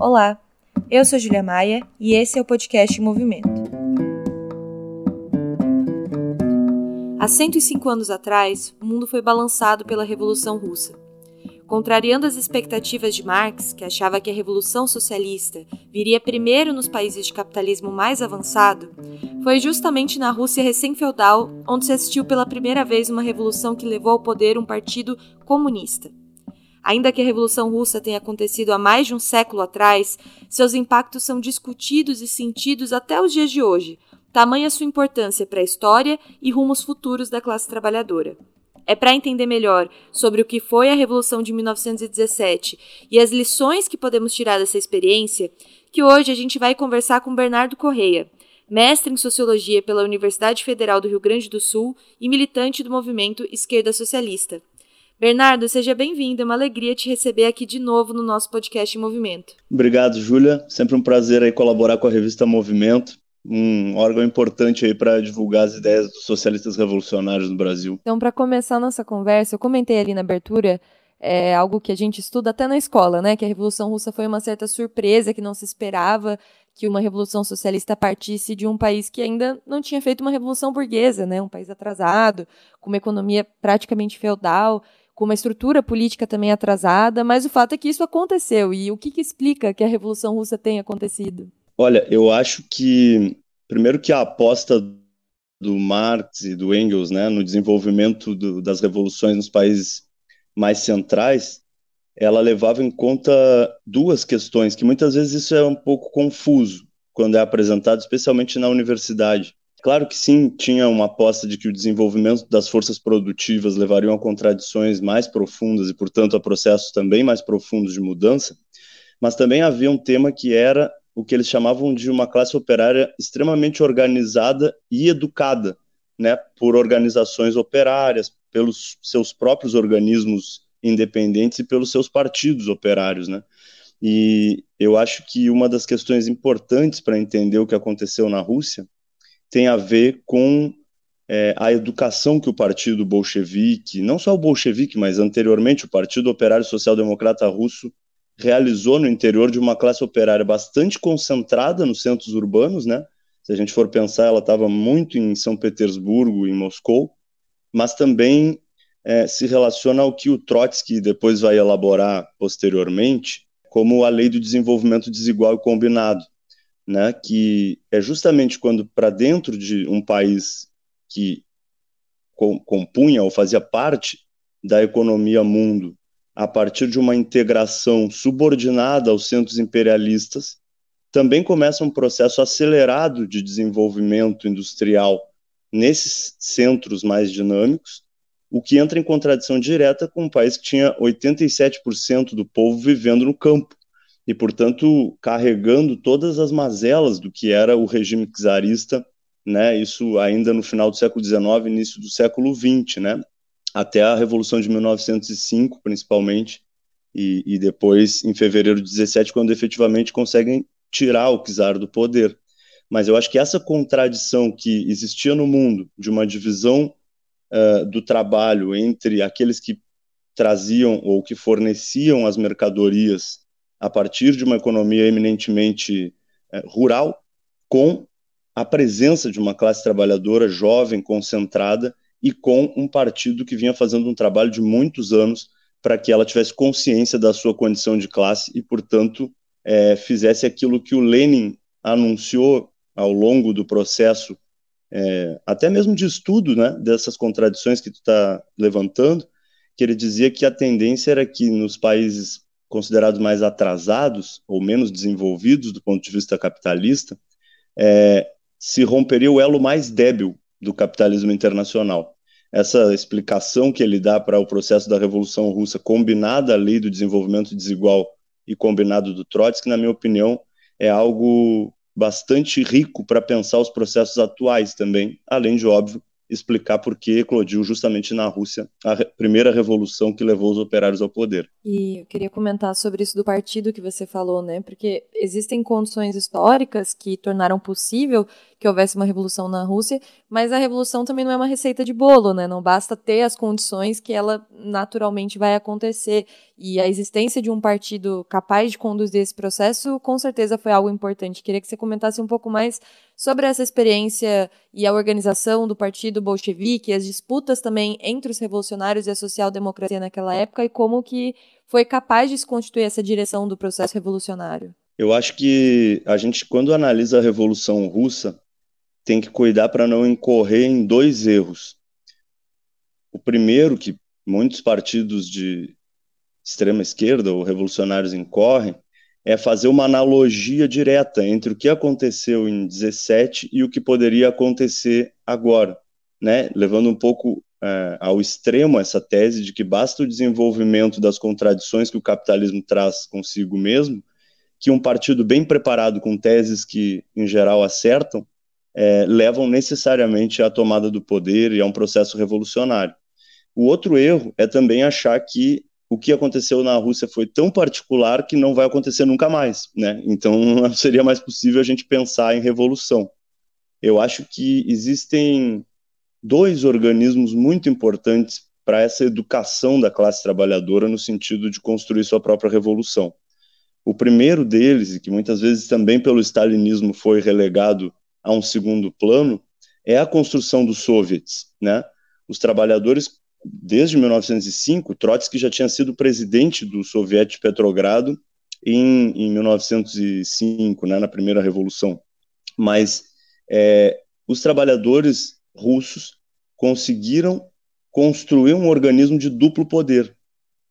Olá, eu sou Julia Maia e esse é o podcast Movimento. Há 105 anos atrás, o mundo foi balançado pela Revolução Russa. Contrariando as expectativas de Marx, que achava que a Revolução Socialista viria primeiro nos países de capitalismo mais avançado, foi justamente na Rússia recém-feudal onde se assistiu pela primeira vez uma revolução que levou ao poder um partido comunista. Ainda que a Revolução Russa tenha acontecido há mais de um século atrás, seus impactos são discutidos e sentidos até os dias de hoje, tamanha sua importância para a história e rumos futuros da classe trabalhadora. É para entender melhor sobre o que foi a Revolução de 1917 e as lições que podemos tirar dessa experiência que hoje a gente vai conversar com Bernardo Correia, mestre em Sociologia pela Universidade Federal do Rio Grande do Sul e militante do movimento Esquerda Socialista. Bernardo, seja bem-vindo. É uma alegria te receber aqui de novo no nosso podcast Movimento. Obrigado, Júlia. Sempre um prazer aí colaborar com a revista Movimento, um órgão importante aí para divulgar as ideias dos socialistas revolucionários no Brasil. Então, para começar a nossa conversa, eu comentei ali na abertura é algo que a gente estuda até na escola, né? Que a Revolução Russa foi uma certa surpresa, que não se esperava que uma revolução socialista partisse de um país que ainda não tinha feito uma revolução burguesa, né? Um país atrasado, com uma economia praticamente feudal com uma estrutura política também atrasada, mas o fato é que isso aconteceu. E o que, que explica que a Revolução Russa tenha acontecido? Olha, eu acho que, primeiro, que a aposta do Marx e do Engels né, no desenvolvimento do, das revoluções nos países mais centrais, ela levava em conta duas questões, que muitas vezes isso é um pouco confuso quando é apresentado, especialmente na universidade. Claro que sim, tinha uma aposta de que o desenvolvimento das forças produtivas levariam a contradições mais profundas e, portanto, a processos também mais profundos de mudança, mas também havia um tema que era o que eles chamavam de uma classe operária extremamente organizada e educada, né, por organizações operárias, pelos seus próprios organismos independentes e pelos seus partidos operários, né? E eu acho que uma das questões importantes para entender o que aconteceu na Rússia tem a ver com é, a educação que o Partido Bolchevique, não só o Bolchevique, mas anteriormente o Partido Operário Social Democrata Russo, realizou no interior de uma classe operária bastante concentrada nos centros urbanos, né? Se a gente for pensar, ela estava muito em São Petersburgo, em Moscou, mas também é, se relaciona ao que o Trotsky depois vai elaborar posteriormente como a lei do desenvolvimento desigual e combinado, né, que é justamente quando para dentro de um país que compunha ou fazia parte da economia mundo a partir de uma integração subordinada aos centros imperialistas, também começa um processo acelerado de desenvolvimento industrial nesses centros mais dinâmicos, o que entra em contradição direta com um país que tinha 87% do povo vivendo no campo e, portanto, carregando todas as mazelas do que era o regime czarista, né, isso ainda no final do século XIX, início do século XX, né, até a Revolução de 1905, principalmente, e, e depois, em fevereiro de 17, quando efetivamente conseguem tirar o czar do poder. Mas eu acho que essa contradição que existia no mundo, de uma divisão uh, do trabalho entre aqueles que traziam ou que forneciam as mercadorias a partir de uma economia eminentemente é, rural, com a presença de uma classe trabalhadora jovem, concentrada, e com um partido que vinha fazendo um trabalho de muitos anos para que ela tivesse consciência da sua condição de classe e, portanto, é, fizesse aquilo que o Lenin anunciou ao longo do processo, é, até mesmo de estudo né, dessas contradições que tu está levantando, que ele dizia que a tendência era que nos países considerados mais atrasados ou menos desenvolvidos do ponto de vista capitalista, é, se romperia o elo mais débil do capitalismo internacional. Essa explicação que ele dá para o processo da Revolução Russa, combinada à lei do desenvolvimento desigual e combinado do Trotsky, na minha opinião, é algo bastante rico para pensar os processos atuais também, além de, óbvio, explicar por que eclodiu justamente na Rússia a re primeira revolução que levou os operários ao poder. E eu queria comentar sobre isso do partido que você falou, né? Porque existem condições históricas que tornaram possível que houvesse uma revolução na Rússia, mas a revolução também não é uma receita de bolo, né? Não basta ter as condições que ela naturalmente vai acontecer. E a existência de um partido capaz de conduzir esse processo, com certeza foi algo importante. Queria que você comentasse um pouco mais sobre essa experiência e a organização do partido bolchevique, as disputas também entre os revolucionários e a social-democracia naquela época e como que foi capaz de se constituir essa direção do processo revolucionário. Eu acho que a gente, quando analisa a Revolução Russa, tem que cuidar para não incorrer em dois erros. O primeiro, que muitos partidos de extrema esquerda ou revolucionários incorrem, é fazer uma analogia direta entre o que aconteceu em 17 e o que poderia acontecer agora, né? Levando um pouco é, ao extremo essa tese de que basta o desenvolvimento das contradições que o capitalismo traz consigo mesmo que um partido bem preparado com teses que, em geral, acertam, é, levam necessariamente à tomada do poder e a um processo revolucionário. O outro erro é também achar que o que aconteceu na Rússia foi tão particular que não vai acontecer nunca mais, né? Então seria mais possível a gente pensar em revolução. Eu acho que existem dois organismos muito importantes para essa educação da classe trabalhadora no sentido de construir sua própria revolução. O primeiro deles, e que muitas vezes também pelo stalinismo foi relegado a um segundo plano, é a construção dos soviets, né? Os trabalhadores desde 1905, Trotsky já tinha sido presidente do Soviético de Petrogrado em, em 1905, né, na primeira revolução. Mas é, os trabalhadores russos conseguiram construir um organismo de duplo poder,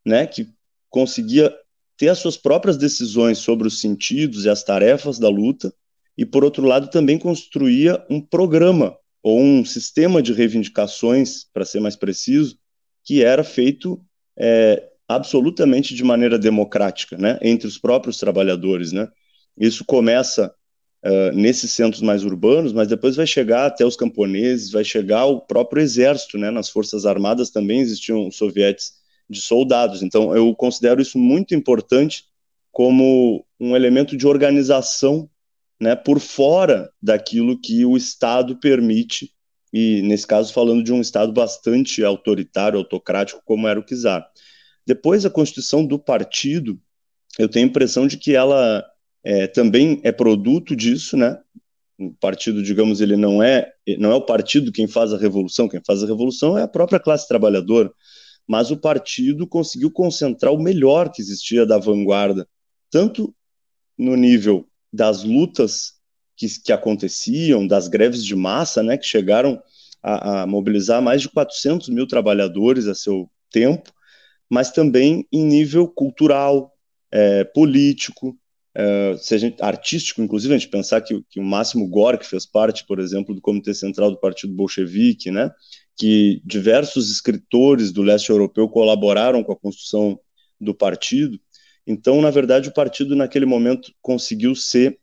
né, que conseguia ter as suas próprias decisões sobre os sentidos e as tarefas da luta, e, por outro lado, também construía um programa ou um sistema de reivindicações, para ser mais preciso, que era feito é, absolutamente de maneira democrática, né, entre os próprios trabalhadores, né. Isso começa uh, nesses centros mais urbanos, mas depois vai chegar até os camponeses, vai chegar ao próprio exército, né, nas forças armadas também existiam sovietes de soldados. Então, eu considero isso muito importante como um elemento de organização né, por fora daquilo que o Estado permite, e nesse caso falando de um Estado bastante autoritário, autocrático, como era o Czar. Depois, a constituição do partido, eu tenho a impressão de que ela é, também é produto disso, né? O partido, digamos, ele não é, não é o partido quem faz a revolução, quem faz a revolução é a própria classe trabalhadora mas o partido conseguiu concentrar o melhor que existia da vanguarda, tanto no nível das lutas que, que aconteciam, das greves de massa, né, que chegaram a, a mobilizar mais de 400 mil trabalhadores a seu tempo, mas também em nível cultural, é, político, é, gente, artístico, inclusive, a gente pensar que, que o Máximo Gorky fez parte, por exemplo, do Comitê Central do Partido Bolchevique, né, que diversos escritores do leste europeu colaboraram com a construção do partido. Então, na verdade, o partido naquele momento conseguiu ser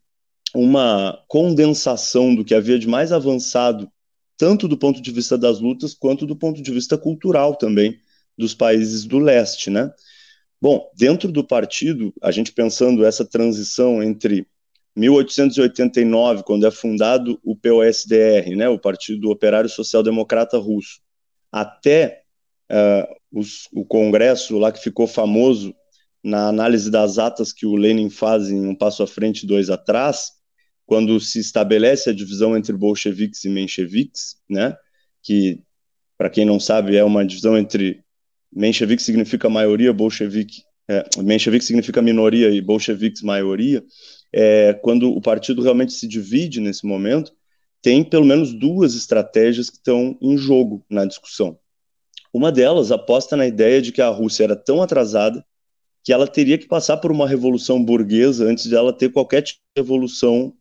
uma condensação do que havia de mais avançado, tanto do ponto de vista das lutas quanto do ponto de vista cultural também dos países do leste, né? Bom, dentro do partido, a gente pensando essa transição entre 1889, quando é fundado o POSDR, né, o Partido Operário Social Democrata Russo, até uh, os, o Congresso lá que ficou famoso na análise das atas que o Lenin faz em Um Passo à Frente, Dois Atrás, quando se estabelece a divisão entre bolcheviques e mencheviques, né, que, para quem não sabe, é uma divisão entre menchevique significa maioria, bolchevique, é, menchevique significa minoria e bolcheviques maioria, é, quando o partido realmente se divide nesse momento, tem pelo menos duas estratégias que estão em jogo na discussão. Uma delas aposta na ideia de que a Rússia era tão atrasada que ela teria que passar por uma revolução burguesa antes de ela ter qualquer tipo de revolução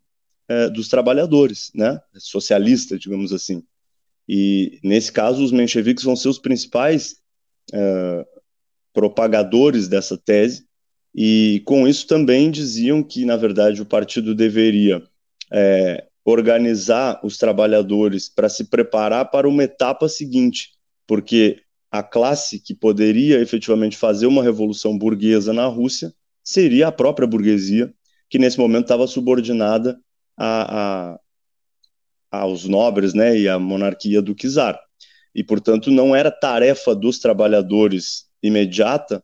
é, dos trabalhadores, né, socialista, digamos assim. E nesse caso, os mencheviques vão ser os principais é, propagadores dessa tese, e com isso também diziam que, na verdade, o partido deveria é, organizar os trabalhadores para se preparar para uma etapa seguinte, porque a classe que poderia efetivamente fazer uma revolução burguesa na Rússia seria a própria burguesia, que nesse momento estava subordinada a, a, aos nobres né, e à monarquia do czar. E, portanto, não era tarefa dos trabalhadores imediata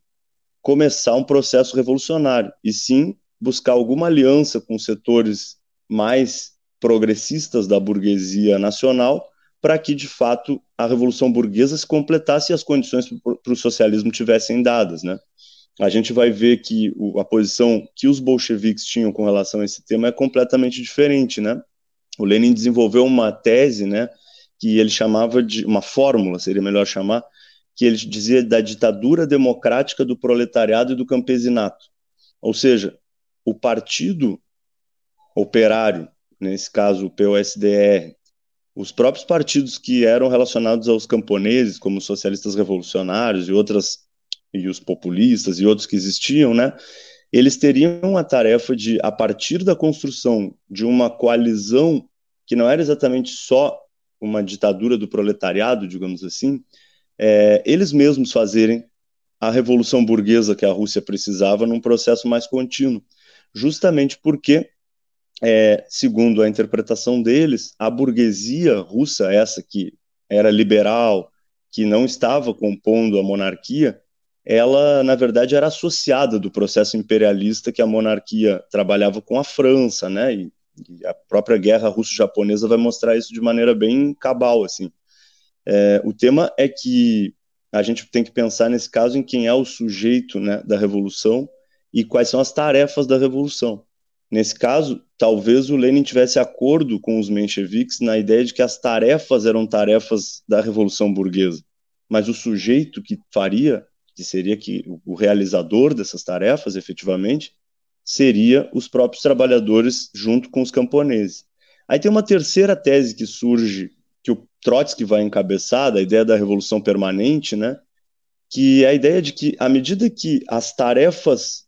começar um processo revolucionário, e sim buscar alguma aliança com setores mais progressistas da burguesia nacional para que, de fato, a Revolução Burguesa se completasse e as condições para o socialismo tivessem dadas. Né? A gente vai ver que o, a posição que os bolcheviques tinham com relação a esse tema é completamente diferente. Né? O Lenin desenvolveu uma tese né, que ele chamava de uma fórmula, seria melhor chamar, que ele dizia da ditadura democrática do proletariado e do campesinato. Ou seja, o partido operário, nesse caso o POSDR, os próprios partidos que eram relacionados aos camponeses, como os socialistas revolucionários e outras e os populistas e outros que existiam, né? Eles teriam a tarefa de, a partir da construção de uma coalizão que não era exatamente só uma ditadura do proletariado, digamos assim, é, eles mesmos fazerem a revolução burguesa que a Rússia precisava num processo mais contínuo justamente porque, é, segundo a interpretação deles, a burguesia russa, essa que era liberal, que não estava compondo a monarquia, ela, na verdade, era associada do processo imperialista que a monarquia trabalhava com a França, né? E, e a própria guerra russo-japonesa vai mostrar isso de maneira bem cabal, assim. É, o tema é que a gente tem que pensar nesse caso em quem é o sujeito né, da revolução e quais são as tarefas da revolução. Nesse caso, talvez o Lenin tivesse acordo com os mencheviques na ideia de que as tarefas eram tarefas da revolução burguesa, mas o sujeito que faria, que seria que o realizador dessas tarefas, efetivamente, seria os próprios trabalhadores junto com os camponeses. Aí tem uma terceira tese que surge que o Trotsky vai encabeçar, da ideia da revolução permanente, né? Que é a ideia de que à medida que as tarefas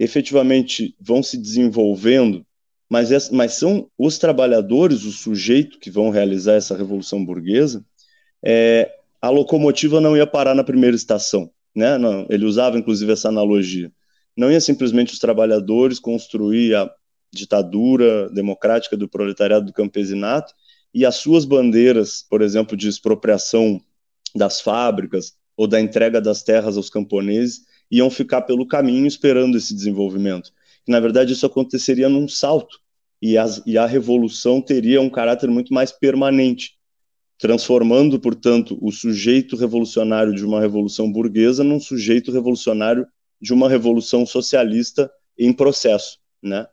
efetivamente vão se desenvolvendo, mas, mas são os trabalhadores, o sujeito que vão realizar essa revolução burguesa, é, a locomotiva não ia parar na primeira estação. Né? Não, ele usava inclusive essa analogia. Não ia simplesmente os trabalhadores construir a ditadura democrática do proletariado do campesinato e as suas bandeiras, por exemplo, de expropriação das fábricas ou da entrega das terras aos camponeses, iam ficar pelo caminho esperando esse desenvolvimento. Na verdade, isso aconteceria num salto, e, as, e a revolução teria um caráter muito mais permanente, transformando, portanto, o sujeito revolucionário de uma revolução burguesa num sujeito revolucionário de uma revolução socialista em processo, né?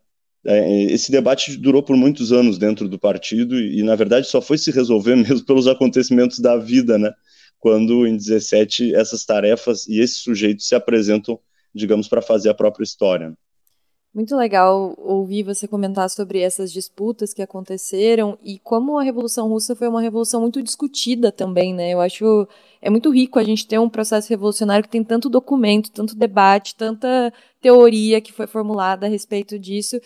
É, esse debate durou por muitos anos dentro do partido e, na verdade, só foi se resolver mesmo pelos acontecimentos da vida, né? Quando em 17 essas tarefas e esses sujeitos se apresentam, digamos, para fazer a própria história. Muito legal ouvir você comentar sobre essas disputas que aconteceram e como a Revolução Russa foi uma revolução muito discutida também, né? Eu acho é muito rico a gente ter um processo revolucionário que tem tanto documento, tanto debate, tanta teoria que foi formulada a respeito disso.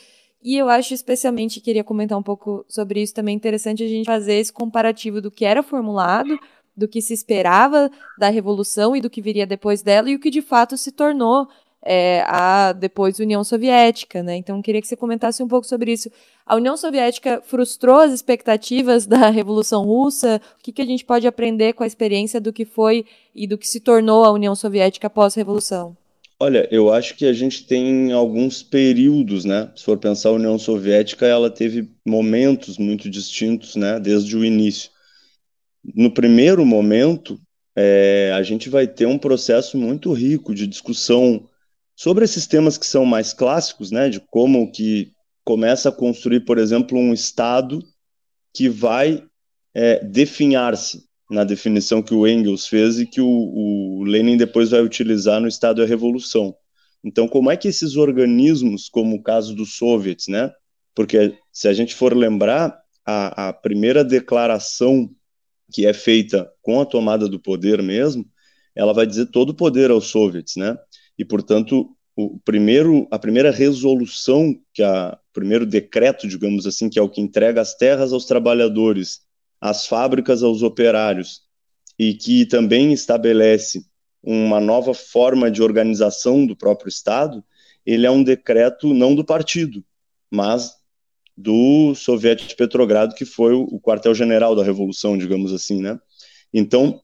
E eu acho especialmente, queria comentar um pouco sobre isso também, interessante a gente fazer esse comparativo do que era formulado do que se esperava da Revolução e do que viria depois dela e o que de fato se tornou é, a depois União Soviética, né? Então queria que você comentasse um pouco sobre isso. A União Soviética frustrou as expectativas da Revolução Russa. O que, que a gente pode aprender com a experiência do que foi e do que se tornou a União Soviética após a Revolução? Olha, eu acho que a gente tem alguns períodos, né? Se for pensar a União Soviética, ela teve momentos muito distintos, né? Desde o início no primeiro momento, é, a gente vai ter um processo muito rico de discussão sobre esses temas que são mais clássicos, né, de como que começa a construir, por exemplo, um Estado que vai é, definhar-se na definição que o Engels fez e que o, o Lenin depois vai utilizar no Estado da Revolução. Então, como é que esses organismos, como o caso dos soviets, né? Porque se a gente for lembrar, a, a primeira declaração que é feita com a tomada do poder mesmo, ela vai dizer todo o poder aos soviets, né? E portanto, o primeiro, a primeira resolução que a o primeiro decreto, digamos assim, que é o que entrega as terras aos trabalhadores, as fábricas aos operários e que também estabelece uma nova forma de organização do próprio Estado, ele é um decreto não do partido, mas do Soviético de Petrogrado, que foi o quartel-general da Revolução, digamos assim, né? Então,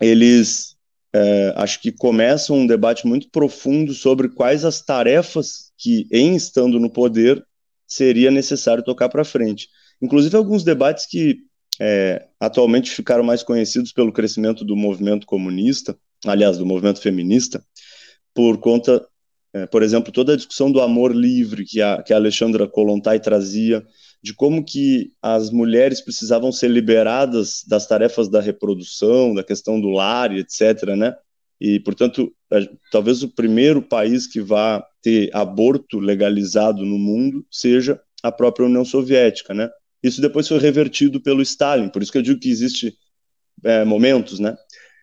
eles é, acho que começam um debate muito profundo sobre quais as tarefas que, em estando no poder, seria necessário tocar para frente. Inclusive, alguns debates que é, atualmente ficaram mais conhecidos pelo crescimento do movimento comunista, aliás, do movimento feminista, por conta, é, por exemplo, toda a discussão do amor livre que a, que a Alexandra Kolontai trazia, de como que as mulheres precisavam ser liberadas das tarefas da reprodução, da questão do lar, etc., né? E, portanto, talvez o primeiro país que vá ter aborto legalizado no mundo seja a própria União Soviética, né? Isso depois foi revertido pelo Stalin, por isso que eu digo que existe é, momentos, né?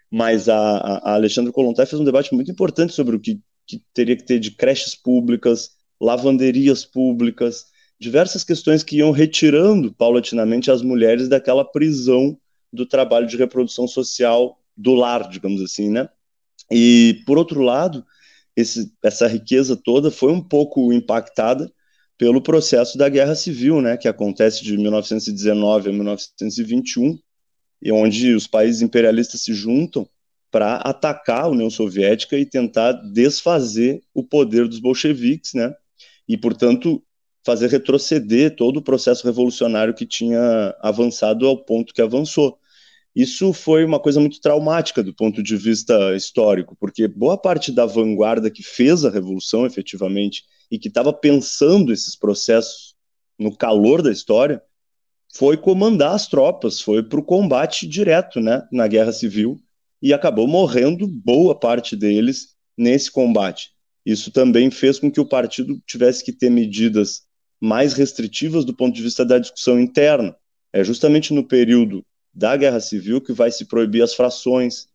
Mas a, a Alexandre Kolontai fez um debate muito importante sobre o que, que teria que ter de creches públicas, lavanderias públicas, diversas questões que iam retirando paulatinamente as mulheres daquela prisão do trabalho de reprodução social do lar, digamos assim, né? E por outro lado, esse, essa riqueza toda foi um pouco impactada pelo processo da Guerra Civil, né, que acontece de 1919 a 1921, e onde os países imperialistas se juntam para atacar a União Soviética e tentar desfazer o poder dos bolcheviques, né, e portanto fazer retroceder todo o processo revolucionário que tinha avançado ao ponto que avançou. Isso foi uma coisa muito traumática do ponto de vista histórico, porque boa parte da vanguarda que fez a revolução efetivamente e que estava pensando esses processos no calor da história, foi comandar as tropas, foi para o combate direto né, na guerra civil e acabou morrendo boa parte deles nesse combate. Isso também fez com que o partido tivesse que ter medidas mais restritivas do ponto de vista da discussão interna. É justamente no período da Guerra Civil que vai se proibir as frações,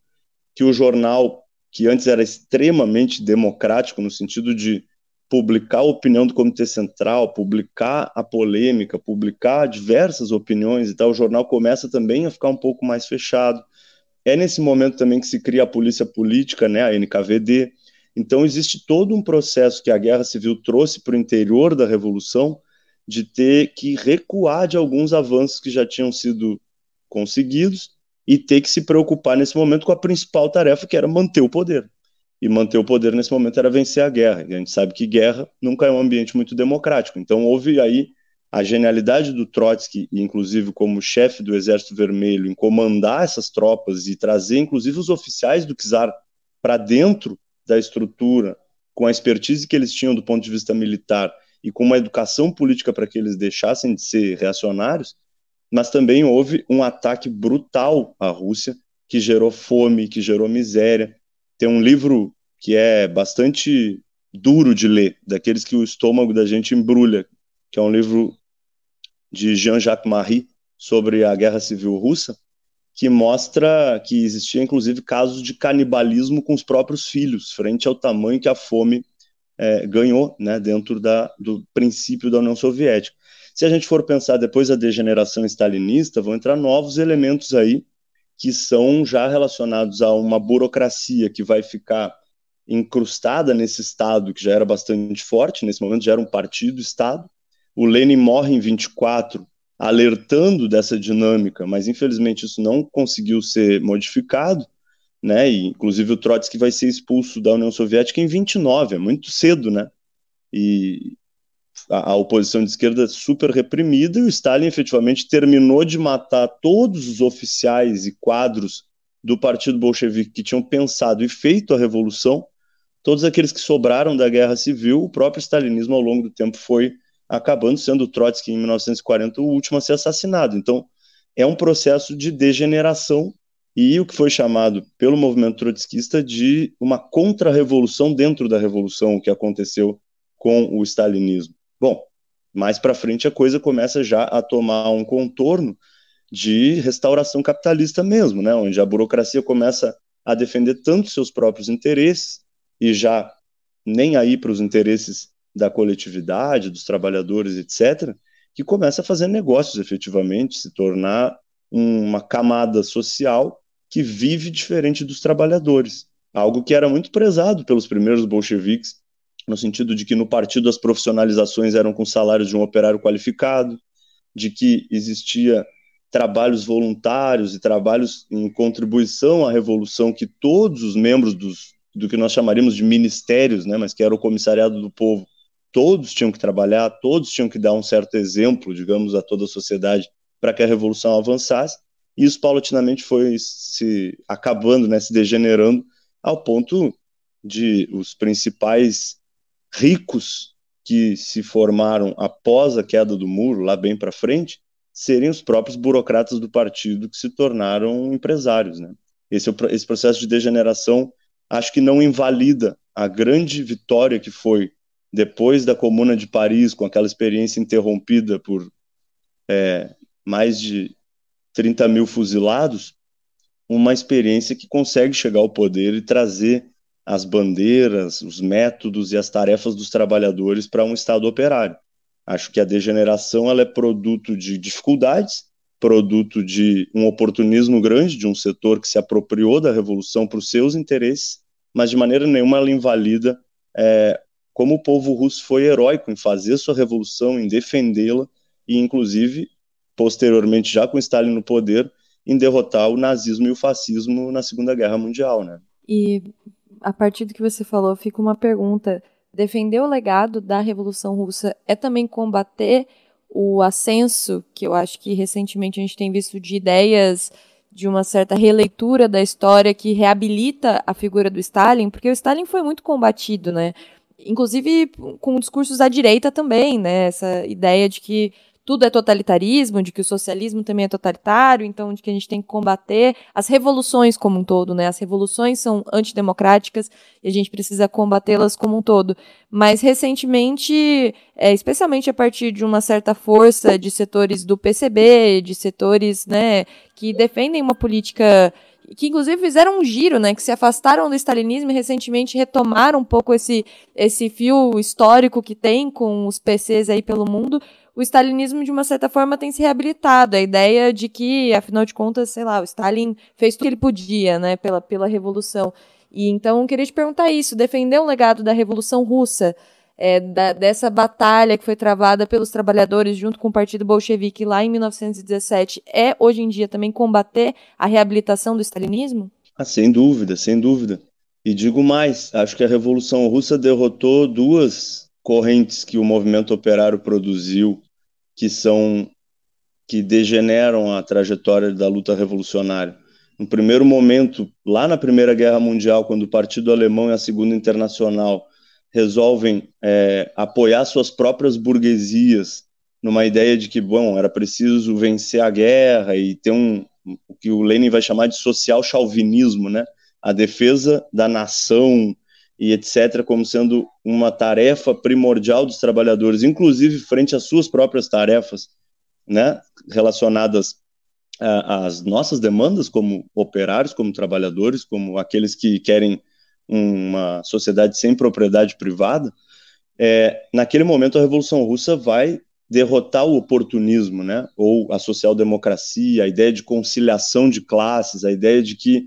que o jornal, que antes era extremamente democrático no sentido de publicar a opinião do Comitê Central, publicar a polêmica, publicar diversas opiniões e tal, o jornal começa também a ficar um pouco mais fechado. É nesse momento também que se cria a polícia política, né, a NKVD. Então existe todo um processo que a Guerra Civil trouxe para o interior da Revolução de ter que recuar de alguns avanços que já tinham sido conseguidos e ter que se preocupar nesse momento com a principal tarefa, que era manter o poder e manter o poder nesse momento era vencer a guerra. E a gente sabe que guerra nunca é um ambiente muito democrático. Então houve aí a genialidade do Trotsky, inclusive como chefe do Exército Vermelho, em comandar essas tropas e trazer inclusive os oficiais do czar para dentro da estrutura, com a expertise que eles tinham do ponto de vista militar e com uma educação política para que eles deixassem de ser reacionários, mas também houve um ataque brutal à Rússia, que gerou fome, que gerou miséria, tem um livro que é bastante duro de ler, daqueles que o estômago da gente embrulha, que é um livro de Jean-Jacques Marie sobre a Guerra Civil Russa, que mostra que existia inclusive casos de canibalismo com os próprios filhos, frente ao tamanho que a fome é, ganhou né, dentro da, do princípio da União Soviética. Se a gente for pensar depois da degeneração stalinista, vão entrar novos elementos aí que são já relacionados a uma burocracia que vai ficar incrustada nesse Estado, que já era bastante forte, nesse momento já era um partido-Estado. O Lenin morre em 24, alertando dessa dinâmica, mas infelizmente isso não conseguiu ser modificado, né? E, inclusive o Trotsky vai ser expulso da União Soviética em 29, é muito cedo, né? E, a, a oposição de esquerda super reprimida e o Stalin efetivamente terminou de matar todos os oficiais e quadros do Partido Bolchevique que tinham pensado e feito a revolução, todos aqueles que sobraram da guerra civil, o próprio stalinismo ao longo do tempo foi acabando sendo Trotsky em 1940 o último a ser assassinado. Então, é um processo de degeneração e o que foi chamado pelo movimento trotskista de uma contra-revolução dentro da revolução, que aconteceu com o stalinismo. Bom, mais para frente a coisa começa já a tomar um contorno de restauração capitalista mesmo, né, onde a burocracia começa a defender tanto seus próprios interesses e já nem aí para os interesses da coletividade, dos trabalhadores, etc., que começa a fazer negócios efetivamente, se tornar uma camada social que vive diferente dos trabalhadores, algo que era muito prezado pelos primeiros bolcheviques no sentido de que no partido as profissionalizações eram com salários de um operário qualificado, de que existia trabalhos voluntários e trabalhos em contribuição à revolução que todos os membros dos, do que nós chamaríamos de ministérios, né, mas que era o comissariado do povo, todos tinham que trabalhar, todos tinham que dar um certo exemplo, digamos, a toda a sociedade para que a revolução avançasse. E isso paulatinamente foi se acabando, né, se degenerando ao ponto de os principais ricos que se formaram após a queda do muro, lá bem para frente, serem os próprios burocratas do partido que se tornaram empresários. Né? Esse, é esse processo de degeneração acho que não invalida a grande vitória que foi depois da Comuna de Paris, com aquela experiência interrompida por é, mais de 30 mil fuzilados, uma experiência que consegue chegar ao poder e trazer as bandeiras, os métodos e as tarefas dos trabalhadores para um Estado operário. Acho que a degeneração ela é produto de dificuldades, produto de um oportunismo grande de um setor que se apropriou da revolução para os seus interesses, mas de maneira nenhuma ela invalida é, como o povo russo foi heróico em fazer sua revolução, em defendê-la e, inclusive, posteriormente, já com Stalin no poder, em derrotar o nazismo e o fascismo na Segunda Guerra Mundial, né? E a partir do que você falou, fica uma pergunta: defender o legado da Revolução Russa é também combater o ascenso que eu acho que recentemente a gente tem visto de ideias de uma certa releitura da história que reabilita a figura do Stalin, porque o Stalin foi muito combatido, né? Inclusive com discursos da direita também, né? Essa ideia de que tudo é totalitarismo, de que o socialismo também é totalitário, então de que a gente tem que combater as revoluções como um todo, né? As revoluções são antidemocráticas e a gente precisa combatê-las como um todo. Mas recentemente, é, especialmente a partir de uma certa força de setores do PCB, de setores, né, que defendem uma política que inclusive fizeram um giro, né, que se afastaram do stalinismo e recentemente retomaram um pouco esse, esse fio histórico que tem com os PCs aí pelo mundo, o stalinismo, de uma certa forma, tem se reabilitado. A ideia de que, afinal de contas, sei lá, o Stalin fez tudo o que ele podia, né, pela, pela Revolução. E então, eu queria te perguntar isso: defender o legado da Revolução Russa, é, da, dessa batalha que foi travada pelos trabalhadores junto com o Partido Bolchevique lá em 1917, é hoje em dia também combater a reabilitação do stalinismo? Ah, sem dúvida, sem dúvida. E digo mais: acho que a Revolução Russa derrotou duas correntes que o movimento operário produziu, que são que degeneram a trajetória da luta revolucionária. No primeiro momento, lá na Primeira Guerra Mundial, quando o Partido Alemão e a Segunda Internacional resolvem é, apoiar suas próprias burguesias numa ideia de que, bom, era preciso vencer a guerra e ter um, o que o Lenin vai chamar de social chauvinismo, né? A defesa da nação e etc., como sendo uma tarefa primordial dos trabalhadores, inclusive frente às suas próprias tarefas, né, relacionadas às nossas demandas como operários, como trabalhadores, como aqueles que querem uma sociedade sem propriedade privada, é, naquele momento a Revolução Russa vai derrotar o oportunismo, né, ou a social-democracia, a ideia de conciliação de classes, a ideia de que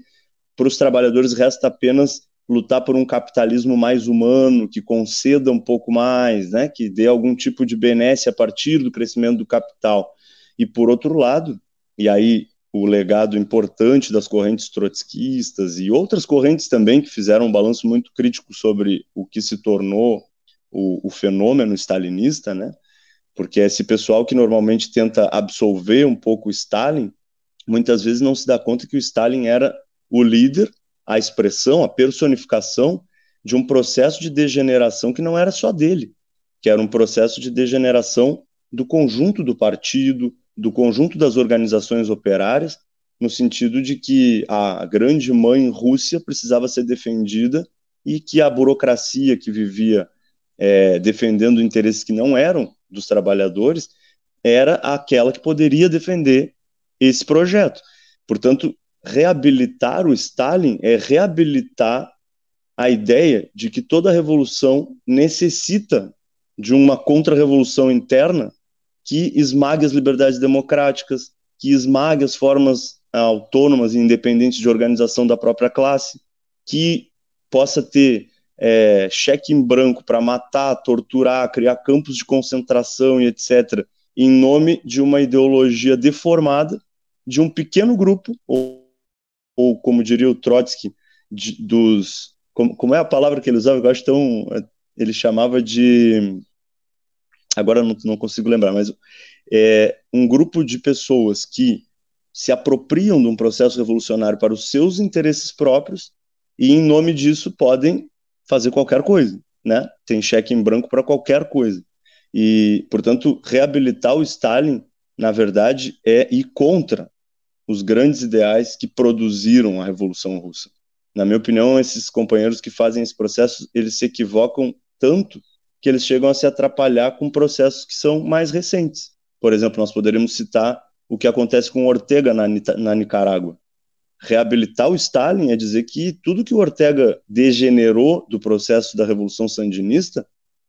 para os trabalhadores resta apenas lutar por um capitalismo mais humano, que conceda um pouco mais, né, que dê algum tipo de benesse a partir do crescimento do capital. E por outro lado, e aí o legado importante das correntes trotskistas e outras correntes também que fizeram um balanço muito crítico sobre o que se tornou o, o fenômeno stalinista, né? Porque esse pessoal que normalmente tenta absolver um pouco Stalin, muitas vezes não se dá conta que o Stalin era o líder a expressão, a personificação de um processo de degeneração que não era só dele, que era um processo de degeneração do conjunto do partido, do conjunto das organizações operárias, no sentido de que a grande mãe Rússia precisava ser defendida e que a burocracia que vivia é, defendendo interesses que não eram dos trabalhadores era aquela que poderia defender esse projeto. Portanto, reabilitar o Stalin é reabilitar a ideia de que toda revolução necessita de uma contra-revolução interna que esmague as liberdades democráticas, que esmague as formas autônomas e independentes de organização da própria classe, que possa ter é, cheque em branco para matar, torturar, criar campos de concentração e etc., em nome de uma ideologia deformada de um pequeno grupo, ou, ou como diria o Trotsky, de, dos. Como, como, é a palavra que ele usava? Eu acho tão. Ele chamava de. Agora não, não consigo lembrar, mas é um grupo de pessoas que se apropriam de um processo revolucionário para os seus interesses próprios e, em nome disso, podem fazer qualquer coisa, né? Tem cheque em branco para qualquer coisa. E, portanto, reabilitar o Stalin, na verdade, é ir contra os grandes ideais que produziram a Revolução Russa. Na minha opinião, esses companheiros que fazem esse processo, eles se equivocam tanto que eles chegam a se atrapalhar com processos que são mais recentes. Por exemplo, nós poderíamos citar o que acontece com Ortega na, na Nicarágua reabilitar o Stalin é dizer que tudo que o Ortega degenerou do processo da Revolução Sandinista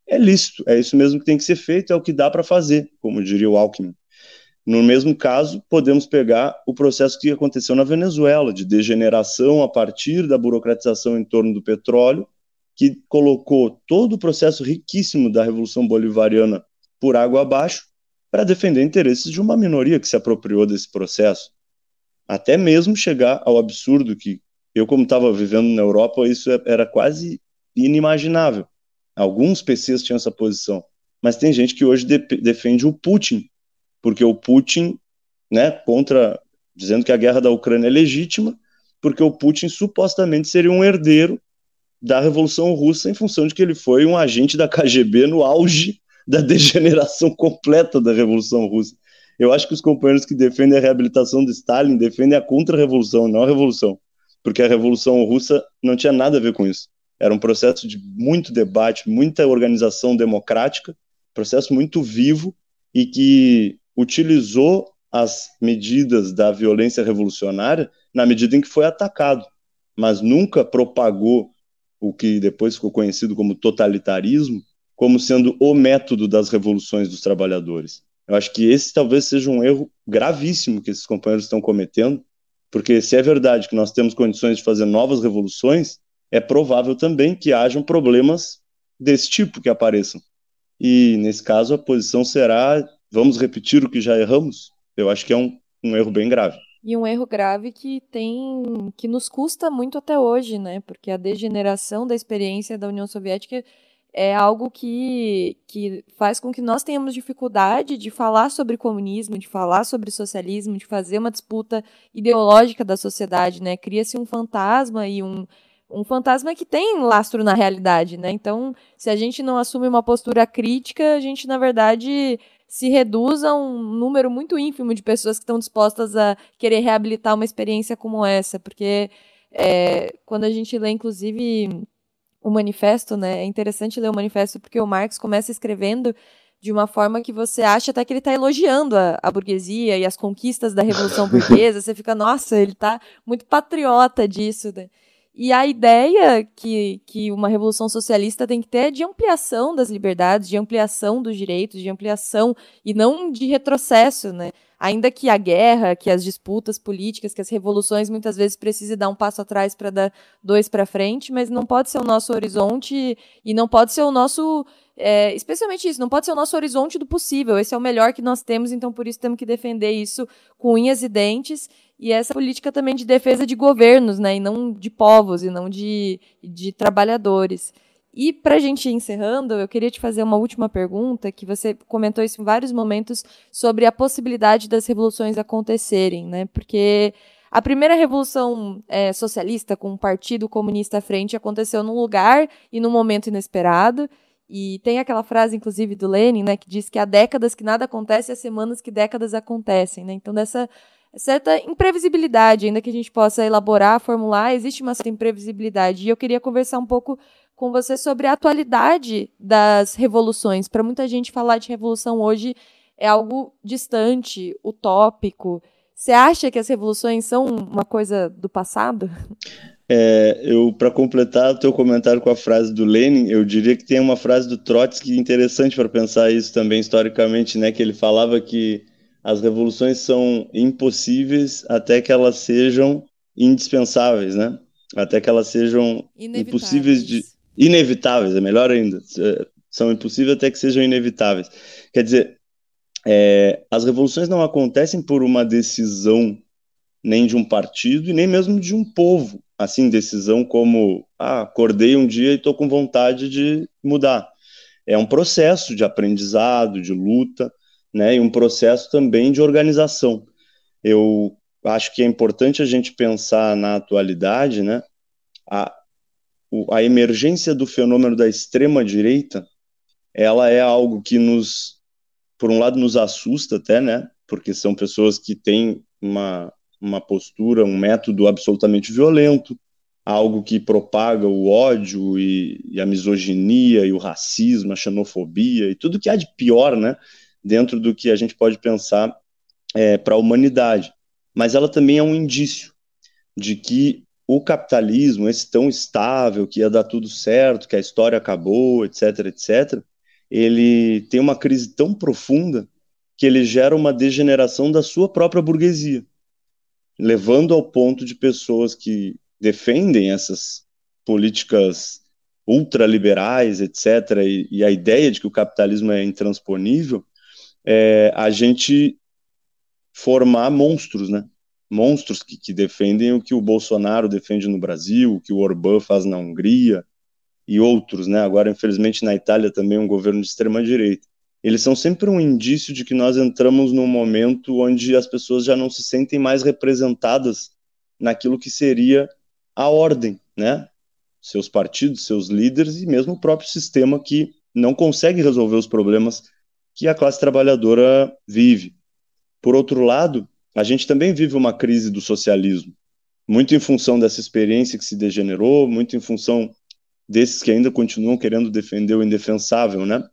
é lícito, é isso mesmo que tem que ser feito, é o que dá para fazer, como diria o Alckmin. No mesmo caso, podemos pegar o processo que aconteceu na Venezuela, de degeneração a partir da burocratização em torno do petróleo, que colocou todo o processo riquíssimo da Revolução Bolivariana por água abaixo para defender interesses de uma minoria que se apropriou desse processo até mesmo chegar ao absurdo que eu, como estava vivendo na Europa, isso era quase inimaginável. Alguns PCs tinham essa posição, mas tem gente que hoje de, defende o Putin, porque o Putin, né, contra, dizendo que a guerra da Ucrânia é legítima, porque o Putin supostamente seria um herdeiro da Revolução Russa em função de que ele foi um agente da KGB no auge da degeneração completa da Revolução Russa. Eu acho que os companheiros que defendem a reabilitação de Stalin defendem a contra-revolução, não a revolução, porque a revolução russa não tinha nada a ver com isso. Era um processo de muito debate, muita organização democrática, processo muito vivo e que utilizou as medidas da violência revolucionária na medida em que foi atacado, mas nunca propagou o que depois ficou conhecido como totalitarismo como sendo o método das revoluções dos trabalhadores. Eu acho que esse talvez seja um erro gravíssimo que esses companheiros estão cometendo, porque se é verdade que nós temos condições de fazer novas revoluções, é provável também que hajam problemas desse tipo que apareçam. E nesse caso a posição será: vamos repetir o que já erramos? Eu acho que é um, um erro bem grave. E um erro grave que tem que nos custa muito até hoje, né? Porque a degeneração da experiência da União Soviética é algo que, que faz com que nós tenhamos dificuldade de falar sobre comunismo, de falar sobre socialismo, de fazer uma disputa ideológica da sociedade, né? Cria-se um fantasma e um, um fantasma que tem lastro na realidade, né? Então, se a gente não assume uma postura crítica, a gente, na verdade, se reduz a um número muito ínfimo de pessoas que estão dispostas a querer reabilitar uma experiência como essa, porque é, quando a gente lê, inclusive o manifesto, né? É interessante ler o manifesto porque o Marx começa escrevendo de uma forma que você acha até que ele está elogiando a, a, burguesia e as conquistas da Revolução Burguesa. Você fica, nossa, ele está muito patriota disso. Né? E a ideia que, que uma revolução socialista tem que ter é de ampliação das liberdades, de ampliação dos direitos, de ampliação e não de retrocesso, né? Ainda que a guerra, que as disputas políticas, que as revoluções muitas vezes precisem dar um passo atrás para dar dois para frente, mas não pode ser o nosso horizonte e não pode ser o nosso é, especialmente isso, não pode ser o nosso horizonte do possível. Esse é o melhor que nós temos, então por isso temos que defender isso com unhas e dentes. E essa política também de defesa de governos, né, e não de povos, e não de, de trabalhadores. E para a gente ir encerrando, eu queria te fazer uma última pergunta, que você comentou isso em vários momentos, sobre a possibilidade das revoluções acontecerem, né? Porque a primeira revolução é, socialista, com o Partido Comunista à frente, aconteceu num lugar e num momento inesperado. E tem aquela frase, inclusive, do Lenin, né, que diz que há décadas que nada acontece e há semanas que décadas acontecem, né? Então, dessa certa imprevisibilidade, ainda que a gente possa elaborar, formular, existe uma certa imprevisibilidade. E eu queria conversar um pouco com você sobre a atualidade das revoluções. Para muita gente, falar de revolução hoje é algo distante, utópico. Você acha que as revoluções são uma coisa do passado? É, eu, para completar o teu comentário com a frase do Lenin, eu diria que tem uma frase do Trotsky interessante para pensar isso também historicamente, né? Que ele falava que as revoluções são impossíveis até que elas sejam indispensáveis, né? Até que elas sejam impossíveis de inevitáveis, é melhor ainda. São impossíveis até que sejam inevitáveis. Quer dizer, é, as revoluções não acontecem por uma decisão nem de um partido e nem mesmo de um povo. Assim, decisão como, ah, acordei um dia e estou com vontade de mudar. É um processo de aprendizado, de luta, né, e um processo também de organização. Eu acho que é importante a gente pensar na atualidade, né, a, a emergência do fenômeno da extrema direita, ela é algo que nos, por um lado, nos assusta até, né, porque são pessoas que têm uma, uma postura, um método absolutamente violento, algo que propaga o ódio e, e, a misoginia e o racismo, a xenofobia e tudo que há de pior, né, dentro do que a gente pode pensar é, para a humanidade. Mas ela também é um indício de que o capitalismo, esse tão estável, que ia dar tudo certo, que a história acabou, etc., etc., ele tem uma crise tão profunda que ele gera uma degeneração da sua própria burguesia, levando ao ponto de pessoas que defendem essas políticas ultraliberais, etc., e, e, a ideia de que o capitalismo é intransponível, é, a gente formar monstros, né? Monstros que, que, defendem o que o Bolsonaro defende no Brasil, o que o Orbán faz na Hungria e outros, né? Agora, infelizmente, na Itália também um governo de extrema direita. Eles são sempre um indício de que nós entramos num momento onde as pessoas já não se sentem mais representadas naquilo que seria a ordem, né? Seus partidos, seus líderes e mesmo o próprio sistema que não consegue resolver os problemas que a classe trabalhadora vive. Por outro lado, a gente também vive uma crise do socialismo, muito em função dessa experiência que se degenerou, muito em função desses que ainda continuam querendo defender o indefensável, né?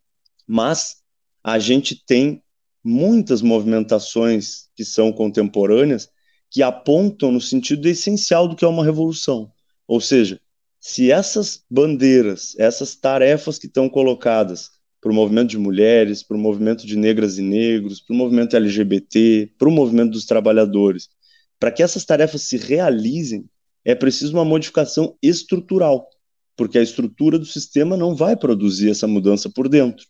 Mas a gente tem muitas movimentações que são contemporâneas que apontam no sentido essencial do que é uma revolução. Ou seja, se essas bandeiras, essas tarefas que estão colocadas para o movimento de mulheres, para o movimento de negras e negros, para o movimento LGBT, para o movimento dos trabalhadores, para que essas tarefas se realizem, é preciso uma modificação estrutural, porque a estrutura do sistema não vai produzir essa mudança por dentro.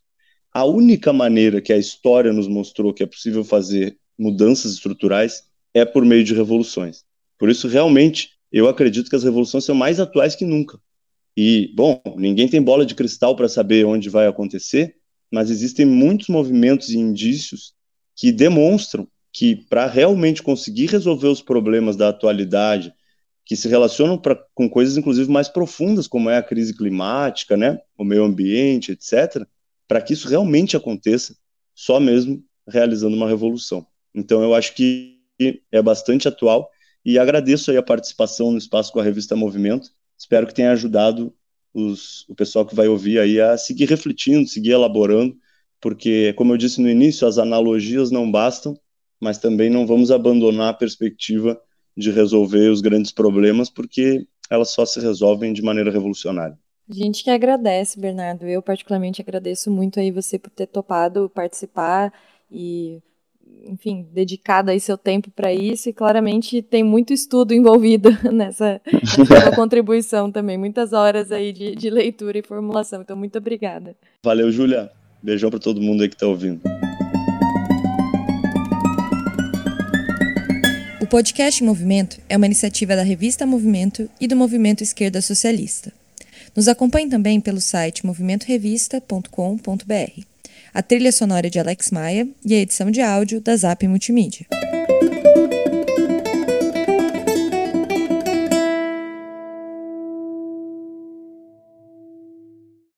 A única maneira que a história nos mostrou que é possível fazer mudanças estruturais é por meio de revoluções. Por isso, realmente, eu acredito que as revoluções são mais atuais que nunca. E, bom, ninguém tem bola de cristal para saber onde vai acontecer, mas existem muitos movimentos e indícios que demonstram que, para realmente conseguir resolver os problemas da atualidade, que se relacionam pra, com coisas, inclusive, mais profundas, como é a crise climática, né, o meio ambiente, etc., para que isso realmente aconteça, só mesmo realizando uma revolução. Então, eu acho que é bastante atual e agradeço aí a participação no espaço com a revista Movimento. Espero que tenha ajudado os, o pessoal que vai ouvir aí a seguir refletindo, seguir elaborando, porque, como eu disse no início, as analogias não bastam, mas também não vamos abandonar a perspectiva de resolver os grandes problemas, porque elas só se resolvem de maneira revolucionária. A gente que agradece, Bernardo. Eu particularmente agradeço muito aí você por ter topado participar e enfim, dedicada aí seu tempo para isso e claramente tem muito estudo envolvido nessa, nessa contribuição também, muitas horas aí de, de leitura e formulação. Então, muito obrigada. Valeu, Júlia. Beijão para todo mundo aí que está ouvindo. O podcast Movimento é uma iniciativa da revista Movimento e do Movimento Esquerda Socialista. Nos acompanhe também pelo site movimentorevista.com.br a trilha sonora de Alex Maia e a edição de áudio da Zap Multimídia.